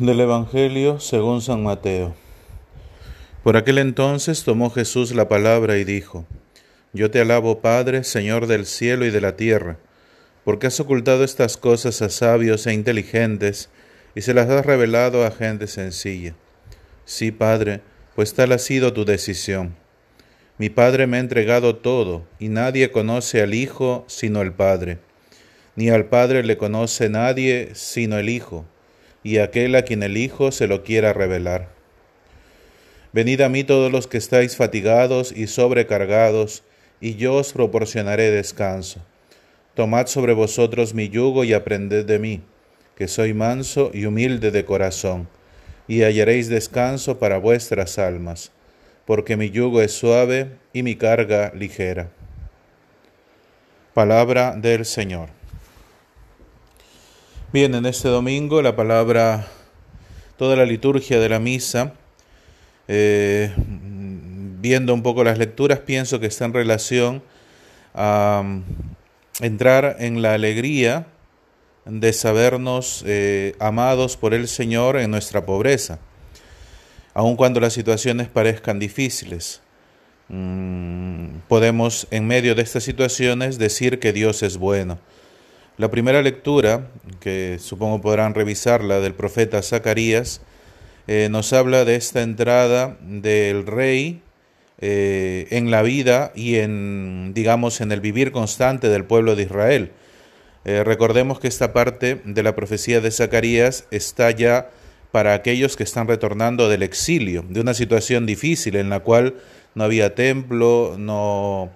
Del Evangelio según San Mateo. Por aquel entonces tomó Jesús la palabra y dijo, Yo te alabo, Padre, Señor del cielo y de la tierra, porque has ocultado estas cosas a sabios e inteligentes y se las has revelado a gente sencilla. Sí, Padre, pues tal ha sido tu decisión. Mi Padre me ha entregado todo, y nadie conoce al Hijo sino el Padre, ni al Padre le conoce nadie sino el Hijo y aquel a quien el Hijo se lo quiera revelar. Venid a mí todos los que estáis fatigados y sobrecargados, y yo os proporcionaré descanso. Tomad sobre vosotros mi yugo y aprended de mí, que soy manso y humilde de corazón, y hallaréis descanso para vuestras almas, porque mi yugo es suave y mi carga ligera. Palabra del Señor. Bien, en este domingo la palabra, toda la liturgia de la misa, eh, viendo un poco las lecturas, pienso que está en relación a mm, entrar en la alegría de sabernos eh, amados por el Señor en nuestra pobreza, aun cuando las situaciones parezcan difíciles. Mm, podemos en medio de estas situaciones decir que Dios es bueno la primera lectura, que supongo podrán revisarla, del profeta Zacarías, eh, nos habla de esta entrada del rey eh, en la vida y en, digamos, en el vivir constante del pueblo de Israel. Eh, recordemos que esta parte de la profecía de Zacarías está ya para aquellos que están retornando del exilio, de una situación difícil en la cual no había templo, no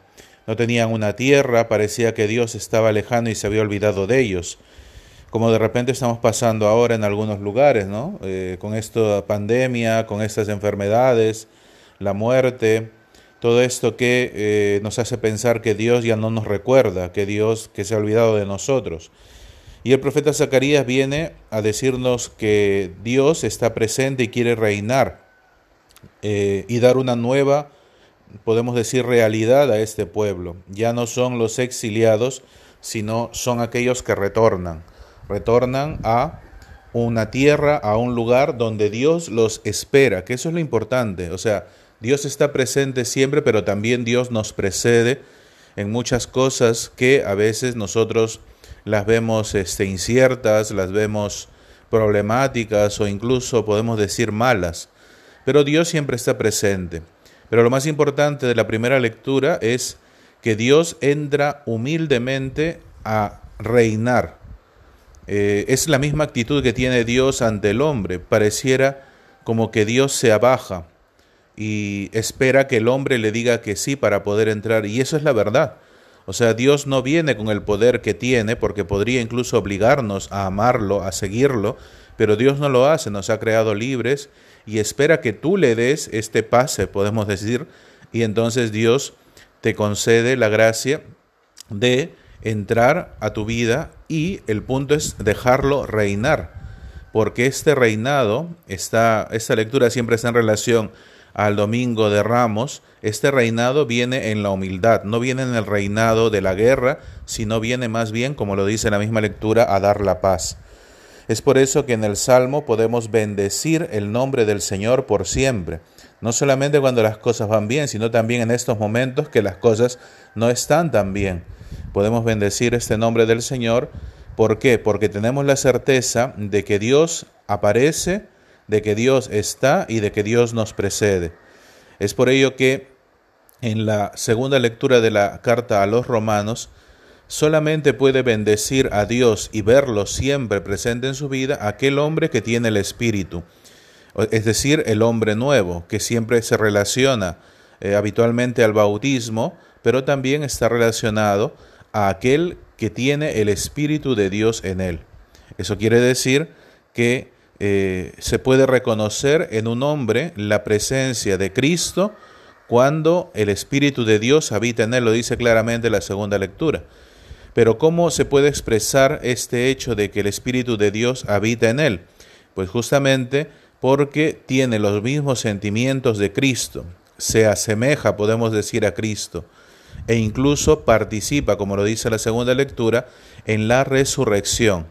no tenían una tierra, parecía que Dios estaba lejano y se había olvidado de ellos. Como de repente estamos pasando ahora en algunos lugares, ¿no? Eh, con esta pandemia, con estas enfermedades, la muerte, todo esto que eh, nos hace pensar que Dios ya no nos recuerda, que Dios que se ha olvidado de nosotros. Y el profeta Zacarías viene a decirnos que Dios está presente y quiere reinar eh, y dar una nueva podemos decir, realidad a este pueblo. Ya no son los exiliados, sino son aquellos que retornan. Retornan a una tierra, a un lugar donde Dios los espera, que eso es lo importante. O sea, Dios está presente siempre, pero también Dios nos precede en muchas cosas que a veces nosotros las vemos este, inciertas, las vemos problemáticas o incluso podemos decir malas. Pero Dios siempre está presente. Pero lo más importante de la primera lectura es que Dios entra humildemente a reinar. Eh, es la misma actitud que tiene Dios ante el hombre. Pareciera como que Dios se abaja y espera que el hombre le diga que sí para poder entrar. Y eso es la verdad. O sea, Dios no viene con el poder que tiene, porque podría incluso obligarnos a amarlo, a seguirlo, pero Dios no lo hace, nos ha creado libres y espera que tú le des este pase, podemos decir, y entonces Dios te concede la gracia de entrar a tu vida y el punto es dejarlo reinar, porque este reinado, esta, lectura siempre está en relación al domingo de Ramos, este reinado viene en la humildad, no viene en el reinado de la guerra, sino viene más bien, como lo dice la misma lectura, a dar la paz. Es por eso que en el Salmo podemos bendecir el nombre del Señor por siempre, no solamente cuando las cosas van bien, sino también en estos momentos que las cosas no están tan bien. Podemos bendecir este nombre del Señor. ¿Por qué? Porque tenemos la certeza de que Dios aparece, de que Dios está y de que Dios nos precede. Es por ello que en la segunda lectura de la carta a los romanos, Solamente puede bendecir a Dios y verlo siempre presente en su vida aquel hombre que tiene el Espíritu, es decir, el hombre nuevo, que siempre se relaciona eh, habitualmente al bautismo, pero también está relacionado a aquel que tiene el Espíritu de Dios en él. Eso quiere decir que eh, se puede reconocer en un hombre la presencia de Cristo cuando el Espíritu de Dios habita en él, lo dice claramente la segunda lectura. Pero ¿cómo se puede expresar este hecho de que el Espíritu de Dios habita en él? Pues justamente porque tiene los mismos sentimientos de Cristo, se asemeja, podemos decir, a Cristo, e incluso participa, como lo dice la segunda lectura, en la resurrección.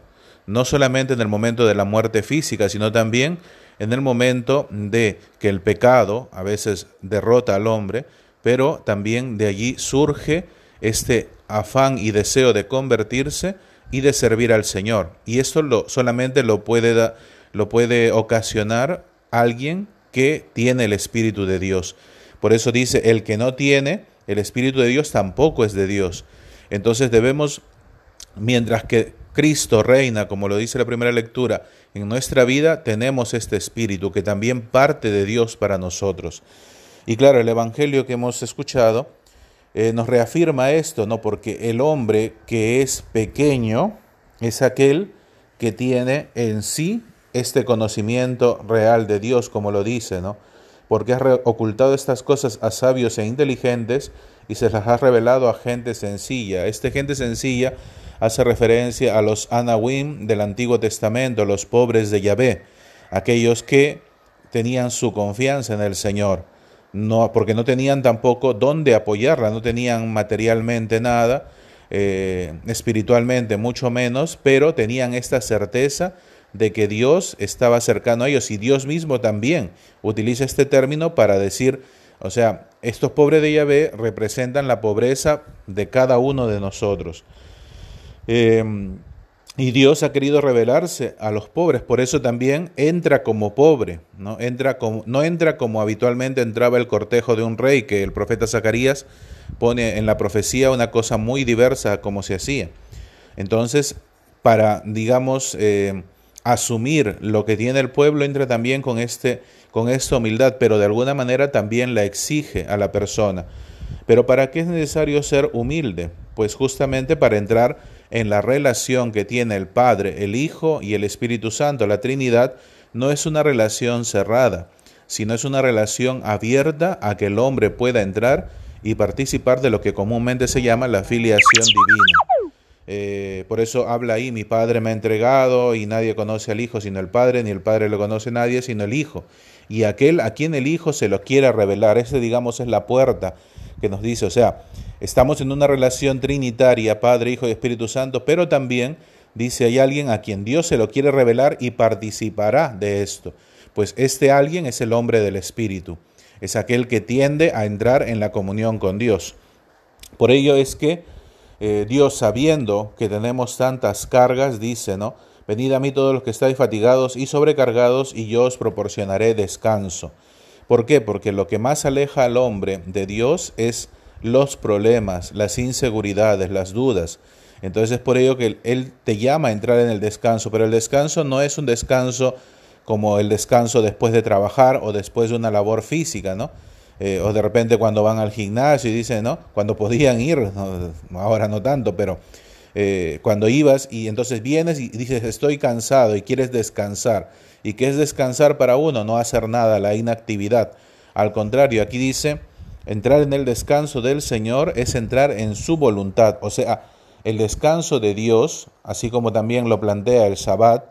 no solamente en el momento de la muerte física, sino también en el momento de que el pecado a veces derrota al hombre, pero también de allí surge este afán y deseo de convertirse y de servir al Señor. Y esto lo, solamente lo puede, lo puede ocasionar alguien que tiene el Espíritu de Dios. Por eso dice, el que no tiene el Espíritu de Dios tampoco es de Dios. Entonces debemos, mientras que Cristo reina, como lo dice la primera lectura, en nuestra vida tenemos este Espíritu que también parte de Dios para nosotros. Y claro, el Evangelio que hemos escuchado eh, nos reafirma esto, ¿no? Porque el hombre que es pequeño es aquel que tiene en sí este conocimiento real de Dios, como lo dice, ¿no? Porque ha ocultado estas cosas a sabios e inteligentes y se las ha revelado a gente sencilla. Esta gente sencilla hace referencia a los Anawim del Antiguo Testamento, los pobres de Yahvé, aquellos que tenían su confianza en el Señor no, porque no tenían tampoco dónde apoyarla, no tenían materialmente nada, eh, espiritualmente mucho menos, pero tenían esta certeza de que Dios estaba cercano a ellos y Dios mismo también utiliza este término para decir, o sea, estos pobres de Yahvé representan la pobreza de cada uno de nosotros. Em, y Dios ha querido revelarse a los pobres, por eso también entra como pobre, ¿no? Entra como, no entra como habitualmente entraba el cortejo de un rey, que el profeta Zacarías pone en la profecía una cosa muy diversa como se hacía. Entonces, para, digamos, eh, asumir lo que tiene el pueblo, entra también con, este, con esta humildad, pero de alguna manera también la exige a la persona. Pero ¿para qué es necesario ser humilde? Pues justamente para entrar en la relación que tiene el Padre, el Hijo y el Espíritu Santo, la Trinidad, no es una relación cerrada, sino es una relación abierta a que el hombre pueda entrar y participar de lo que comúnmente se llama la filiación divina. Eh, por eso habla ahí, mi Padre me ha entregado y nadie conoce al Hijo sino el Padre, ni el Padre lo conoce nadie sino el Hijo. Y aquel a quien el Hijo se lo quiera revelar, ese digamos es la puerta que nos dice, o sea, estamos en una relación trinitaria, Padre, Hijo y Espíritu Santo, pero también dice, hay alguien a quien Dios se lo quiere revelar y participará de esto. Pues este alguien es el hombre del Espíritu, es aquel que tiende a entrar en la comunión con Dios. Por ello es que eh, Dios, sabiendo que tenemos tantas cargas, dice, ¿no? Venid a mí todos los que estáis fatigados y sobrecargados, y yo os proporcionaré descanso. ¿Por qué? Porque lo que más aleja al hombre de Dios es los problemas, las inseguridades, las dudas. Entonces es por ello que Él te llama a entrar en el descanso, pero el descanso no es un descanso como el descanso después de trabajar o después de una labor física, ¿no? Eh, o de repente cuando van al gimnasio y dicen, ¿no? Cuando podían ir, ahora no tanto, pero eh, cuando ibas y entonces vienes y dices, estoy cansado y quieres descansar. ¿Y qué es descansar para uno? No hacer nada, la inactividad. Al contrario, aquí dice, entrar en el descanso del Señor es entrar en su voluntad. O sea, el descanso de Dios, así como también lo plantea el Sabbat,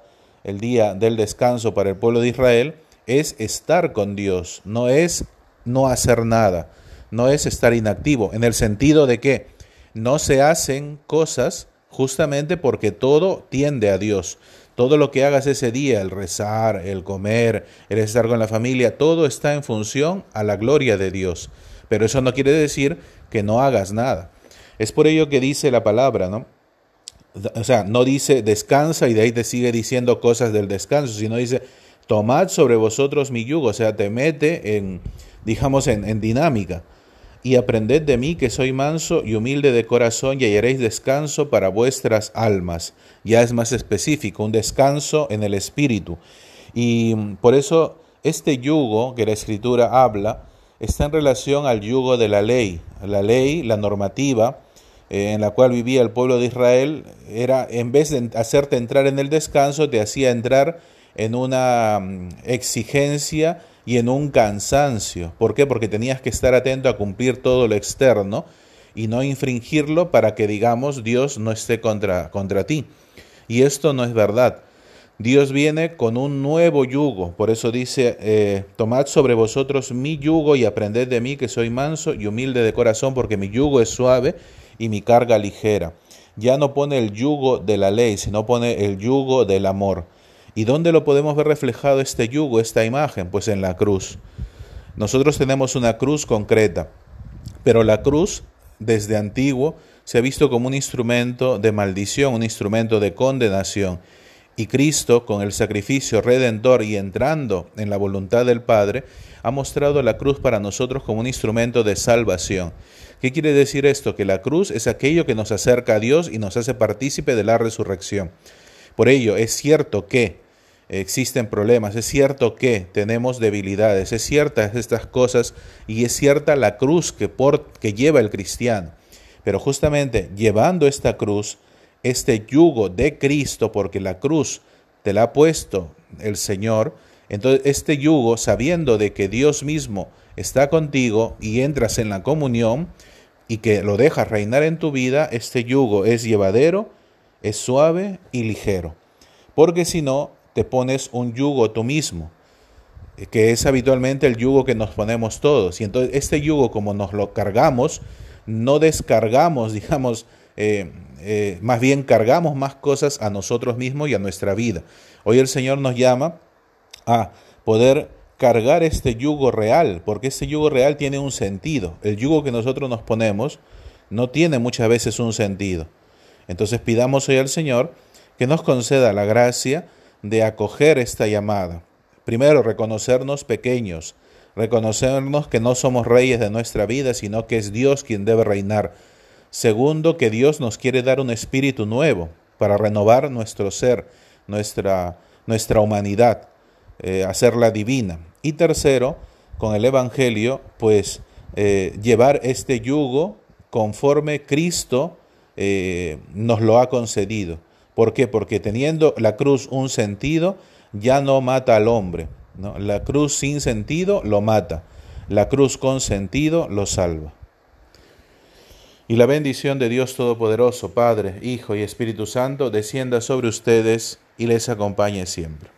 el día del descanso para el pueblo de Israel, es estar con Dios, no es no hacer nada, no es estar inactivo, en el sentido de que no se hacen cosas justamente porque todo tiende a Dios. Todo lo que hagas ese día, el rezar, el comer, el estar con la familia, todo está en función a la gloria de Dios. Pero eso no quiere decir que no hagas nada. Es por ello que dice la palabra, ¿no? O sea, no dice descansa y de ahí te sigue diciendo cosas del descanso, sino dice tomad sobre vosotros mi yugo, o sea, te mete en, digamos, en, en dinámica y aprended de mí que soy manso y humilde de corazón y hallaréis descanso para vuestras almas. Ya es más específico, un descanso en el espíritu. Y por eso este yugo que la escritura habla está en relación al yugo de la ley. La ley, la normativa eh, en la cual vivía el pueblo de Israel, era en vez de hacerte entrar en el descanso, te hacía entrar en una mm, exigencia y en un cansancio. ¿Por qué? Porque tenías que estar atento a cumplir todo lo externo y no infringirlo para que, digamos, Dios no esté contra, contra ti. Y esto no es verdad. Dios viene con un nuevo yugo, por eso dice, eh, tomad sobre vosotros mi yugo y aprended de mí que soy manso y humilde de corazón, porque mi yugo es suave y mi carga ligera. ya no pone el yugo de la ley, sino pone el yugo del amor. ¿Y dónde lo podemos ver reflejado este yugo, esta imagen? Pues en la cruz. Nosotros tenemos una cruz concreta, pero la cruz desde antiguo se ha visto como un instrumento de maldición, un instrumento de condenación. Y Cristo, con el sacrificio redentor y entrando en la voluntad del Padre, ha mostrado la cruz para nosotros como un instrumento de salvación. ¿Qué quiere decir esto? Que la cruz es aquello que nos acerca a Dios y nos hace partícipe de la resurrección. Por ello, es cierto que existen problemas, es cierto que tenemos debilidades, es ciertas estas cosas y es cierta la cruz que, que lleva el cristiano. Pero justamente llevando esta cruz, este yugo de Cristo, porque la cruz te la ha puesto el Señor, entonces este yugo, sabiendo de que Dios mismo está contigo y entras en la comunión y que lo dejas reinar en tu vida, este yugo es llevadero, es suave y ligero. Porque si no, te pones un yugo tú mismo, que es habitualmente el yugo que nos ponemos todos. Y entonces este yugo, como nos lo cargamos, no descargamos, digamos, eh, eh, más bien cargamos más cosas a nosotros mismos y a nuestra vida. Hoy el Señor nos llama a poder cargar este yugo real, porque este yugo real tiene un sentido. El yugo que nosotros nos ponemos no tiene muchas veces un sentido. Entonces pidamos hoy al Señor que nos conceda la gracia de acoger esta llamada. Primero, reconocernos pequeños, reconocernos que no somos reyes de nuestra vida, sino que es Dios quien debe reinar Segundo, que Dios nos quiere dar un espíritu nuevo para renovar nuestro ser, nuestra, nuestra humanidad, eh, hacerla divina. Y tercero, con el Evangelio, pues eh, llevar este yugo conforme Cristo eh, nos lo ha concedido. ¿Por qué? Porque teniendo la cruz un sentido, ya no mata al hombre. ¿no? La cruz sin sentido lo mata. La cruz con sentido lo salva. Y la bendición de Dios Todopoderoso, Padre, Hijo y Espíritu Santo, descienda sobre ustedes y les acompañe siempre.